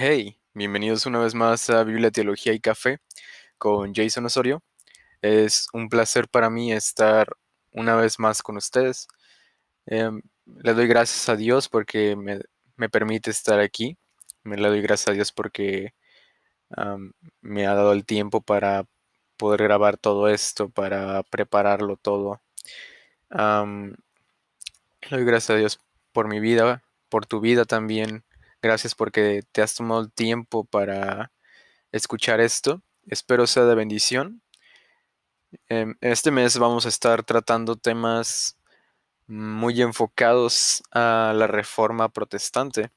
Hey, bienvenidos una vez más a Biblia, Teología y Café con Jason Osorio. Es un placer para mí estar una vez más con ustedes. Em, le doy gracias a Dios porque me, permite estar aquí. Me le doy gracias a Dios porque me ha dado el tiempo para poder grabar todo esto, para prepararlo todo. le doy gracias a Dios por mi vida, por tu vida también. Gracias porque te has tomado el tiempo para escuchar esto. Espero sea de bendición. Em, este mes vamos a estar tratando temas muy enfocados a la reforma protestante.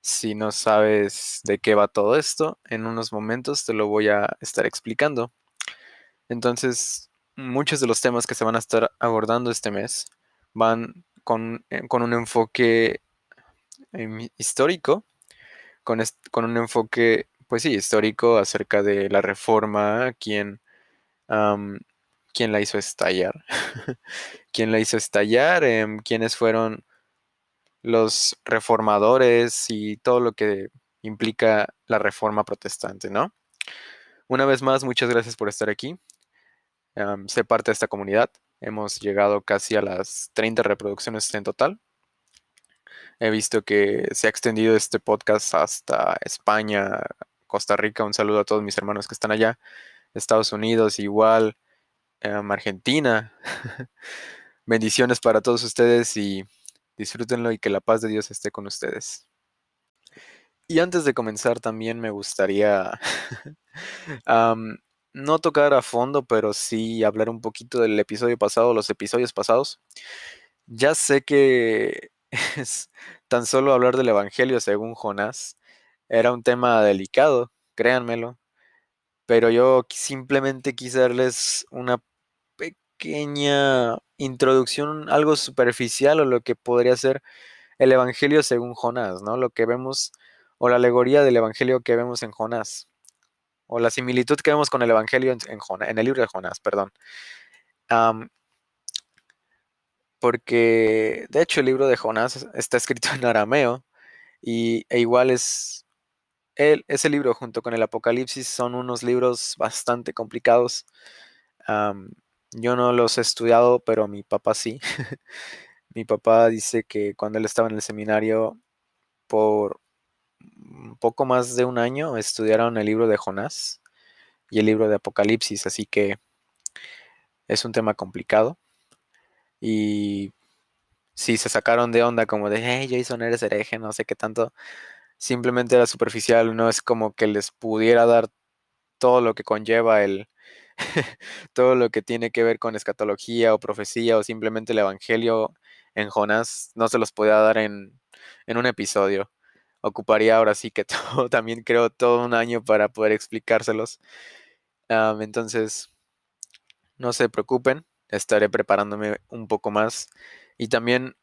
Si no sabes de qué va todo esto, en unos momentos te lo voy a estar explicando. Entonces, muchos de los temas que se van a estar abordando este mes van con, eh, un enfoque em, histórico, con, con, un enfoque, pues sí, histórico acerca de la reforma, quién, quién la hizo estallar, quién la hizo estallar, em, quiénes fueron los reformadores y todo lo que implica la reforma protestante, ¿no? Una vez más, muchas gracias por estar aquí. sé parte de esta comunidad. Hemos llegado casi a las 30 reproducciones en total. He visto que se ha extendido este podcast hasta España, Costa Rica. Un saludo a todos mis hermanos que están allá. Estados Unidos igual. Argentina. Bendiciones para todos ustedes y disfrútenlo y que la paz de Dios esté con ustedes. Y antes de comenzar también me gustaría no tocar a fondo, pero sí hablar un poquito del episodio pasado, los episodios pasados. Ya sé que es tan solo hablar del Evangelio según Jonás era un tema delicado, créanmelo, pero yo simplemente quise darles una pequeña introducción, algo superficial o lo que podría ser el Evangelio según Jonás, ¿no? Lo que vemos, o la alegoría del Evangelio que vemos en Jonás, o la similitud que vemos con el Evangelio en, en el libro de Jonás, perdón. Porque, de hecho, el libro de Jonás está escrito en arameo, y, e igual es, el, ese libro junto con el Apocalipsis son unos libros bastante complicados. Yo no los he estudiado, pero mi papá sí. mi papá dice que cuando él estaba en el seminario, por poco más de un año, estudiaron el libro de Jonás y el libro de Apocalipsis, así que es un tema complicado. Y sí, se sacaron de onda como de, hey, Jason, eres hereje, no sé qué tanto. Simplemente era superficial, no es como que les pudiera dar todo lo que conlleva el, todo lo que tiene que ver con escatología o profecía o simplemente el Evangelio en Jonás, no se los podía dar en, un episodio. Ocuparía ahora sí que todo, también creo todo un año para poder explicárselos. entonces, no se preocupen, estaré preparándome un poco más. Y también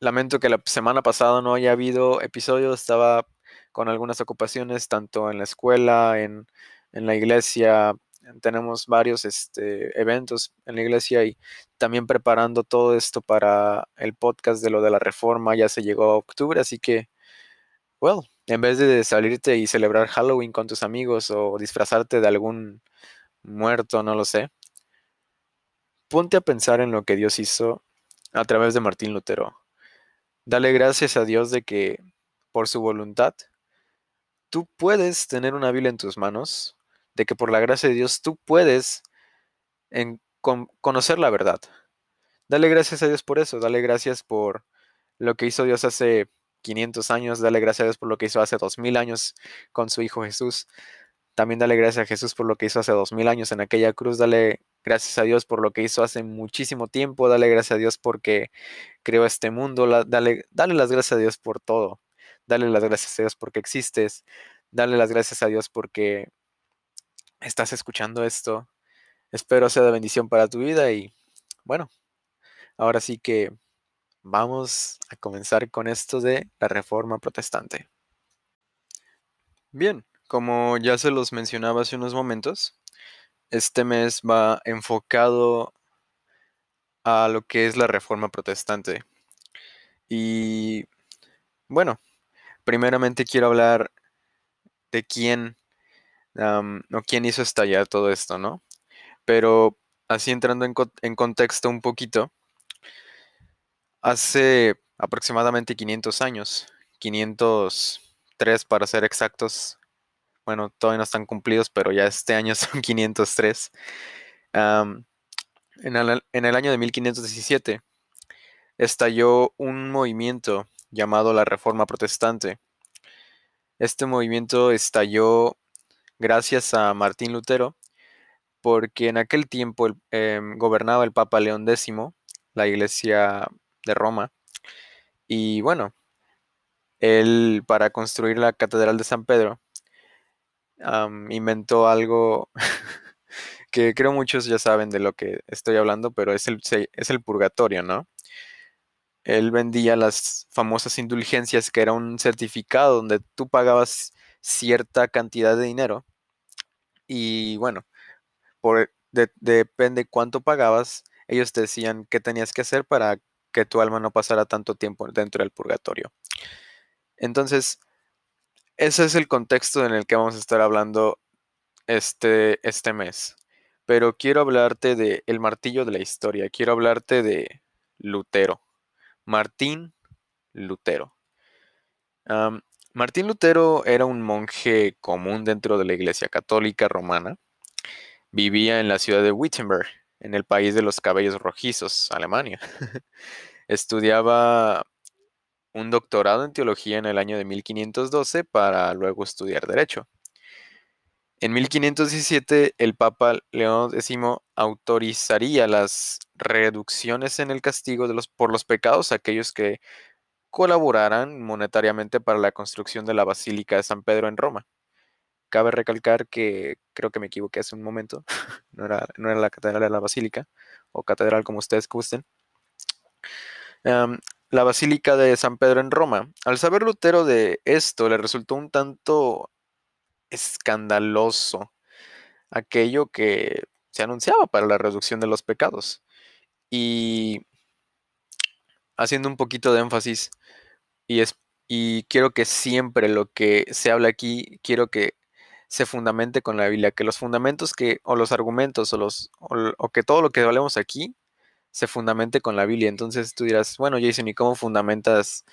lamento que la semana pasada no haya habido episodio, estaba con algunas ocupaciones, tanto en la escuela, en, en la iglesia, tenemos varios este, eventos en la iglesia y también preparando todo esto para el podcast de lo de la reforma. Ya se llegó a octubre, así que, well, en vez de salirte y celebrar Halloween con tus amigos o disfrazarte de algún muerto, no lo sé, ponte a pensar en lo que Dios hizo a través de Martín Lutero. Dale gracias a Dios de que, por su voluntad, tú puedes tener una Biblia en tus manos, de que por la gracia de Dios tú puedes conocer la verdad. Dale gracias a Dios por eso, dale gracias por lo que hizo Dios hace 500 años, dale gracias a Dios por lo que hizo hace 2000 años con su Hijo Jesús. También dale gracias a Jesús por lo que hizo hace 2000 años en aquella cruz, dale gracias a Dios por lo que hizo hace muchísimo tiempo, dale gracias a Dios porque creó este mundo, dale, dale las gracias a Dios por todo, dale las gracias a Dios porque existes, dale las gracias a Dios porque estás escuchando esto. Espero sea de bendición para tu vida y bueno, ahora sí que vamos a comenzar con esto de la reforma protestante. Bien, como ya se los mencionaba hace unos momentos, este mes va enfocado a lo que es la reforma protestante. Y bueno, primeramente quiero hablar de quién o quién hizo estallar todo esto, ¿no? Pero así entrando en, en contexto un poquito, hace aproximadamente 500 años, 503 para ser exactos, bueno, todavía no están cumplidos, pero ya este año son 503. en, el, año de 1517 estalló un movimiento llamado la Reforma Protestante. Este movimiento estalló gracias a Martín Lutero, porque en aquel tiempo em, gobernaba el Papa León X, la iglesia de Roma, y bueno, él para construir la Catedral de San Pedro inventó algo que creo muchos ya saben de lo que estoy hablando, pero es el, es el purgatorio, ¿no? Él vendía las famosas indulgencias, que era un certificado donde tú pagabas cierta cantidad de dinero y bueno, por, depende cuánto pagabas, ellos te decían qué tenías que hacer para que tu alma no pasara tanto tiempo dentro del purgatorio. Entonces, ese es el contexto en el que vamos a estar hablando este, este mes. Pero quiero hablarte de el martillo de la historia. Quiero hablarte de Lutero. Martín Lutero. Martín Lutero era un monje común dentro de la Iglesia Católica Romana. Vivía en la ciudad de Wittenberg, en el país de los cabellos rojizos, Alemania. Estudiaba un doctorado en teología en el año de 1512 para luego estudiar derecho. En 1517 el Papa León X autorizaría las reducciones en el castigo de los, por los pecados a aquellos que colaboraran monetariamente para la construcción de la Basílica de San Pedro en Roma. Cabe recalcar que creo que me equivoqué hace un momento, no era, no era la Catedral de la Basílica, o Catedral como ustedes gusten. La Basílica de San Pedro en Roma. Al saber Lutero de esto, le resultó un tanto escandaloso aquello que se anunciaba para la reducción de los pecados. Y haciendo un poquito de énfasis, y, es, y quiero que siempre lo que se habla aquí, quiero que se fundamente con la Biblia, que los fundamentos que, o los argumentos, o, los, o, que todo lo que hablemos aquí se fundamente con la Biblia. Entonces tú dirás, bueno, Jason, ¿y cómo fundamentas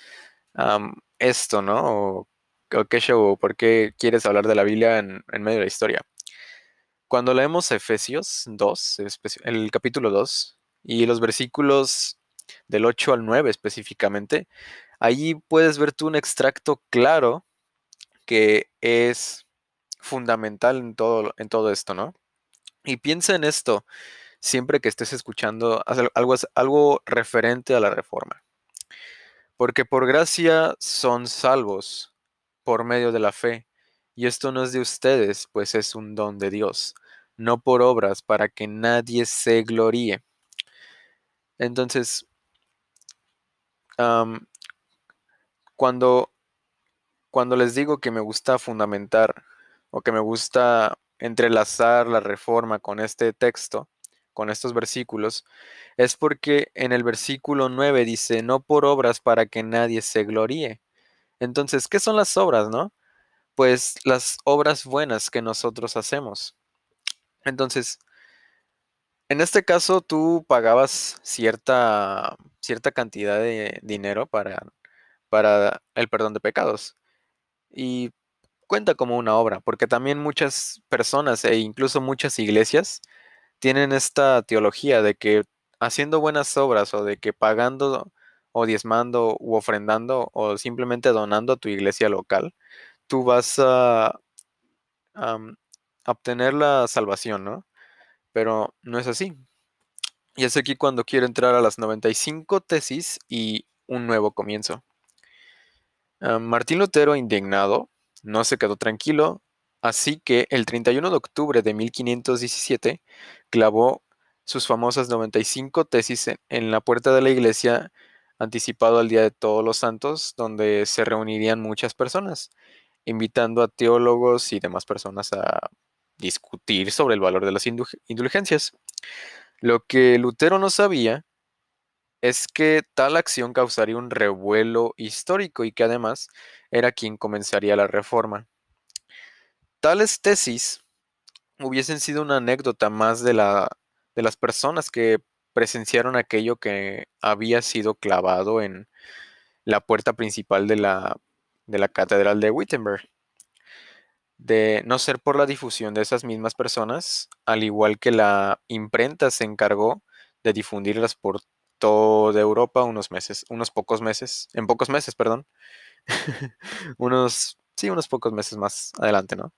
esto, no? O, qué show, por qué quieres hablar de la Biblia en, medio de la historia? Cuando leemos Efesios 2, el capítulo 2, y los versículos del 8 al 9 específicamente, allí puedes ver tú un extracto claro que es fundamental en todo, en todo esto, ¿no? Y piensa en esto siempre que estés escuchando algo, algo referente a la reforma. Porque por gracia son salvos por medio de la fe. Y esto no es de ustedes, pues es un don de Dios, no por obras para que nadie se gloríe. Entonces, cuando, cuando les digo que me gusta fundamentar o que me gusta entrelazar la reforma con este texto, con estos versículos, es porque en el versículo 9 dice, no por obras para que nadie se gloríe. Entonces, ¿qué son las obras, no? Pues las obras buenas que nosotros hacemos. Entonces, en este caso, tú pagabas cierta, cierta cantidad de dinero para, para el perdón de pecados. Y cuenta como una obra, porque también muchas personas e incluso muchas iglesias tienen esta teología de que haciendo buenas obras o de que pagando o diezmando u ofrendando o simplemente donando a tu iglesia local, tú vas a, obtener la salvación, ¿no? pero no es así. Y es aquí cuando quiero entrar a las 95 tesis y un nuevo comienzo. Ah, Martín Lutero, indignado, no se quedó tranquilo, así que el 31 de octubre de 1517 clavó sus famosas 95 tesis en, la puerta de la iglesia anticipado al Día de Todos los Santos, donde se reunirían muchas personas, invitando a teólogos y demás personas a discutir sobre el valor de las indulgencias. Lo que Lutero no sabía es que tal acción causaría un revuelo histórico y que además era quien comenzaría la reforma. Tales tesis hubiesen sido una anécdota más de, la, de las personas que presenciaron aquello que había sido clavado en la puerta principal de la, de la Catedral de Wittenberg. De no ser por la difusión de esas mismas personas, al igual que la imprenta se encargó de difundirlas por toda Europa unos meses, unos pocos meses, en pocos meses, perdón. unos, sí, unos pocos meses más adelante, ¿no?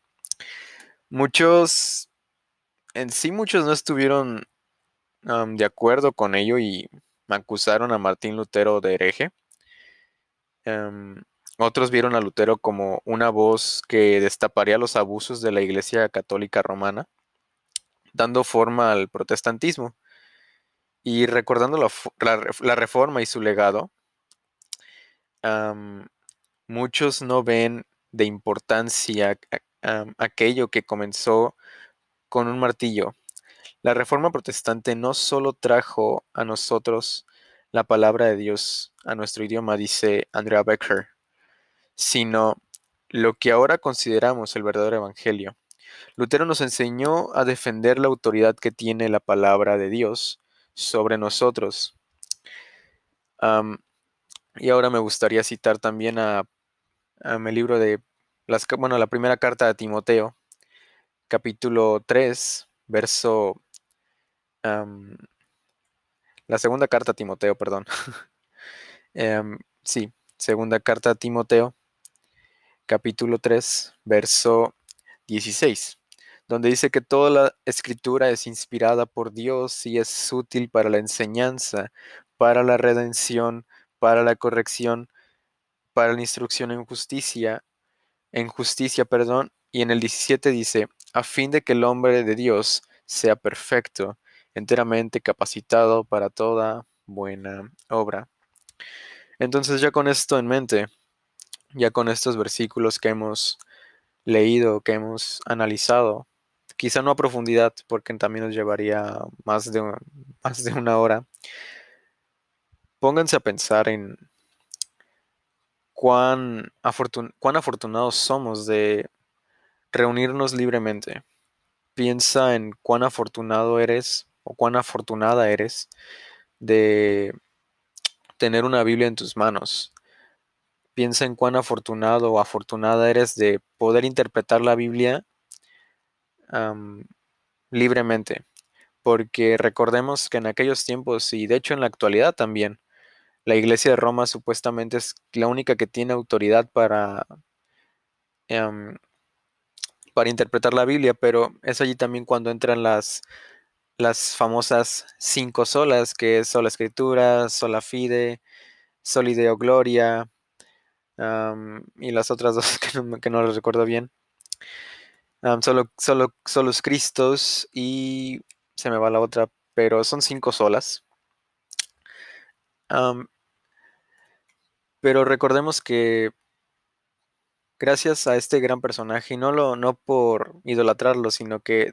Muchos, en sí muchos no estuvieron de acuerdo con ello y acusaron a Martín Lutero de hereje. Em, otros vieron a Lutero como una voz que destaparía los abusos de la Iglesia Católica Romana, dando forma al protestantismo. Y recordando la, reforma y su legado, muchos no ven de importancia aquello que comenzó con un martillo. La reforma protestante no solo trajo a nosotros la palabra de Dios a nuestro idioma, dice Andrea Becker, sino lo que ahora consideramos el verdadero evangelio. Lutero nos enseñó a defender la autoridad que tiene la palabra de Dios sobre nosotros. y ahora me gustaría citar también a, el libro de las, bueno, la primera carta de Timoteo, capítulo 3, verso la segunda carta a Timoteo, perdón. Em, sí, segunda carta a Timoteo, capítulo 3, verso 16, donde dice que toda la escritura es inspirada por Dios y es útil para la enseñanza, para la redención, para la corrección, para la instrucción en justicia, en justicia, perdón, y en el 17 dice, a fin de que el hombre de Dios sea perfecto, enteramente capacitado para toda buena obra. Entonces ya con esto en mente, ya con estos versículos que hemos leído, que hemos analizado, quizá no a profundidad, porque también nos llevaría más de, más de una hora, pónganse a pensar en cuán, afortunados somos de reunirnos libremente. Piensa en cuán afortunado eres o cuán afortunada eres de tener una Biblia en tus manos. Piensa en cuán afortunado o afortunada eres de poder interpretar la Biblia libremente. Porque recordemos que en aquellos tiempos, y de hecho en la actualidad también, la iglesia de Roma supuestamente es la única que tiene autoridad para, para interpretar la Biblia, pero es allí también cuando entran las las famosas cinco solas, que es sola escritura, sola fide, solideo gloria, y las otras dos que no, que las recuerdo bien. solo, solo, solos Cristos y se me va la otra, pero son cinco solas. Pero recordemos que gracias a este gran personaje, no, lo, no por idolatrarlo, sino que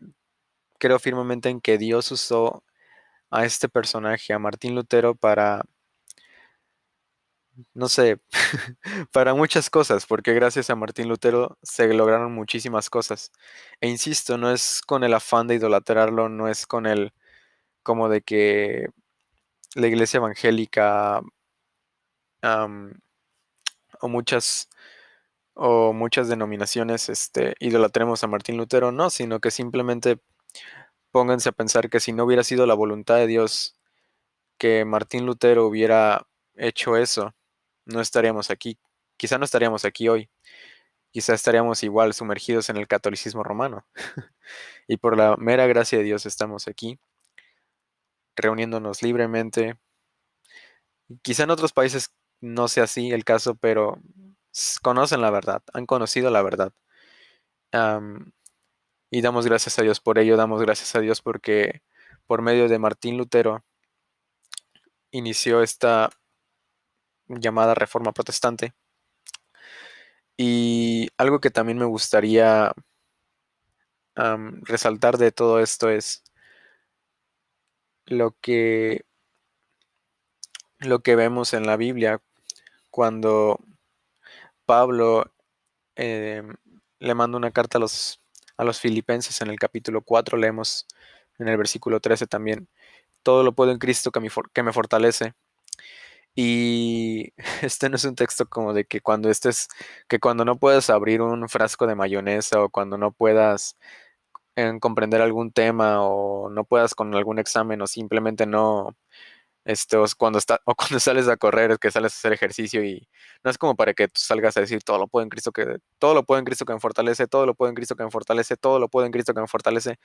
creo firmemente en que Dios usó a este personaje, a Martín Lutero, para, no sé, para muchas cosas, porque gracias a Martín Lutero se lograron muchísimas cosas. E insisto, no es con el afán de idolatrarlo, no es con el, como de que la iglesia evangélica o muchas o muchas denominaciones este, idolatremos a Martín Lutero, no, sino que simplemente Pónganse a pensar que si no hubiera sido la voluntad de Dios que Martín Lutero hubiera hecho eso, no estaríamos aquí. Quizá no estaríamos aquí hoy. Quizá estaríamos igual sumergidos en el catolicismo romano. y por la mera gracia de Dios estamos aquí, reuniéndonos libremente. Quizá en otros países no sea así el caso, pero conocen la verdad, han conocido la verdad. Y damos gracias a Dios por ello, damos gracias a Dios porque por medio de Martín Lutero inició esta llamada reforma protestante. Y algo que también me gustaría resaltar de todo esto es lo que, lo que vemos en la Biblia cuando Pablo em, le mando una carta a los, a los filipenses en el capítulo 4, leemos en el versículo 13 también, todo lo puedo en Cristo que me, que me fortalece. Y este no es un texto como de que cuando estés, que cuando no puedas abrir un frasco de mayonesa o cuando no puedas en comprender algún tema o no puedas con algún examen o simplemente no, este, o cuando, está, o cuando sales a correr, es que sales a hacer ejercicio y no es como para que tú salgas a decir todo lo puedo en Cristo que, todo lo puedo en Cristo que me fortalece, todo lo puedo en Cristo que me fortalece, todo lo puedo en Cristo que me fortalece.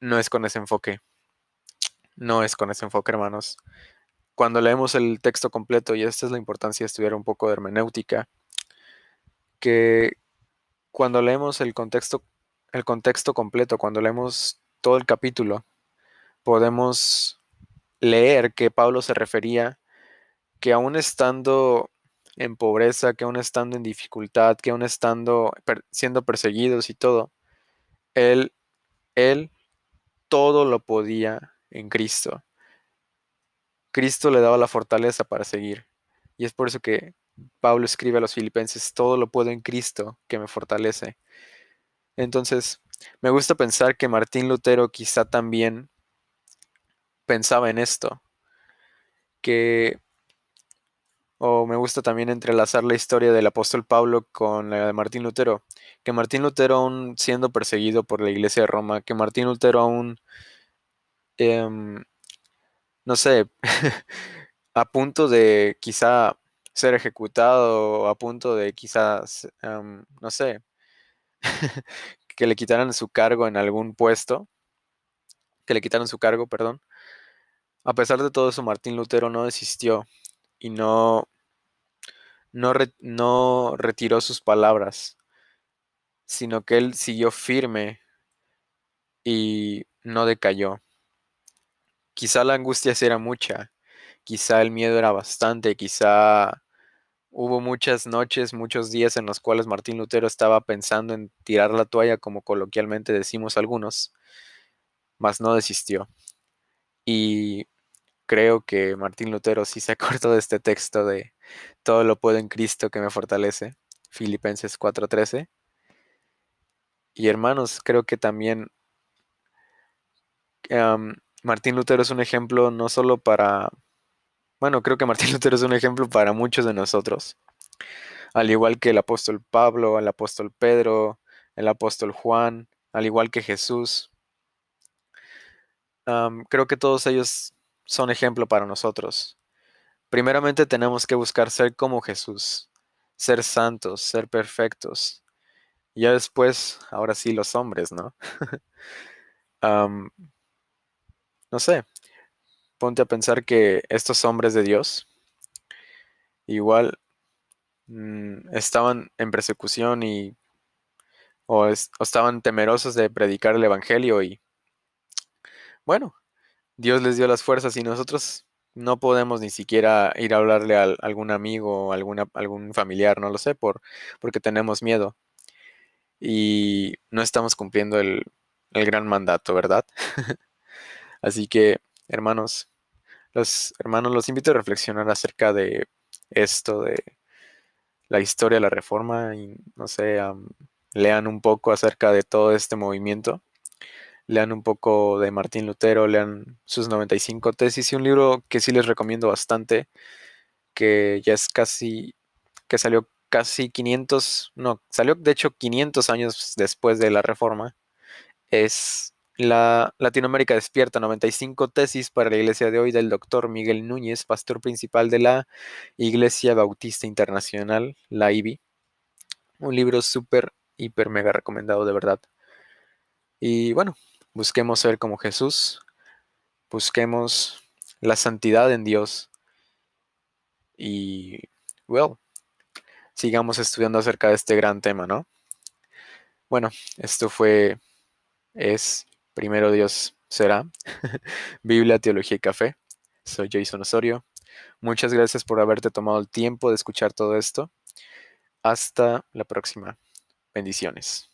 No es con ese enfoque. No es con ese enfoque, hermanos. Cuando leemos el texto completo, y esta es la importancia de estudiar un poco de hermenéutica, que cuando leemos el contexto el contexto completo, cuando leemos todo el capítulo, podemos leer que Pablo se refería que aún estando en pobreza, que aún estando en dificultad, que aún estando siendo perseguidos y todo, él, él todo lo podía en Cristo. Cristo le daba la fortaleza para seguir. Y es por eso que Pablo escribe a los filipenses, todo lo puedo en Cristo que me fortalece. Entonces, me gusta pensar que Martín Lutero quizá también pensaba en esto, que, o me gusta también entrelazar la historia del apóstol Pablo con la de Martín Lutero, que Martín Lutero aún siendo perseguido por la iglesia de Roma, que Martín Lutero aún, em, no sé, a punto de quizá ser ejecutado, a punto de quizás, em, no sé, que le quitaran su cargo en algún puesto, que le quitaran su cargo, perdón. A pesar de todo eso, Martín Lutero no desistió y no, no, no retiró sus palabras, sino que él siguió firme y no decayó. Quizá la angustia era mucha, quizá el miedo era bastante, quizá Hubo muchas noches, muchos días en los cuales Martín Lutero estaba pensando en tirar la toalla, como coloquialmente decimos algunos, mas no desistió. Y creo que Martín Lutero sí se acordó de este texto de todo lo puedo en Cristo que me fortalece, Filipenses 4:13. Y hermanos, creo que también Martín Lutero es un ejemplo no solo para bueno, creo que Martín Lutero es un ejemplo para muchos de nosotros. Al igual que el apóstol Pablo, el apóstol Pedro, el apóstol Juan, al igual que Jesús. creo que todos ellos son ejemplo para nosotros. Primeramente tenemos que buscar ser como Jesús, ser santos, ser perfectos. Ya después, ahora sí, los hombres, ¿no? no sé, ponte a pensar que estos hombres de Dios igual mm, estaban en persecución y o, estaban temerosos de predicar el Evangelio y bueno, Dios les dio las fuerzas y nosotros no podemos ni siquiera ir a hablarle a algún amigo o algún familiar, no lo sé, por, porque tenemos miedo y no estamos cumpliendo el, el gran mandato, ¿verdad? Así que hermanos, los hermanos, los invito a reflexionar acerca de esto, de la historia de la reforma y no sé, lean un poco acerca de todo este movimiento. Lean un poco de Martín Lutero, lean sus 95 tesis y un libro que sí les recomiendo bastante, que ya es casi, que salió casi 500, no, salió de hecho 500 años después de la reforma, es la Latinoamérica despierta 95 tesis para la iglesia de hoy del doctor Miguel Núñez, pastor principal de la Iglesia Bautista Internacional, la IBI. Un libro súper, hiper, mega recomendado de verdad. Y bueno, busquemos ser como Jesús, busquemos la santidad en Dios y, well, sigamos estudiando acerca de este gran tema, ¿no? Bueno, esto fue, es Primero Dios será. Biblia, Teología y Café. Soy Jason Osorio. Muchas gracias por haberte tomado el tiempo de escuchar todo esto. Hasta la próxima. Bendiciones.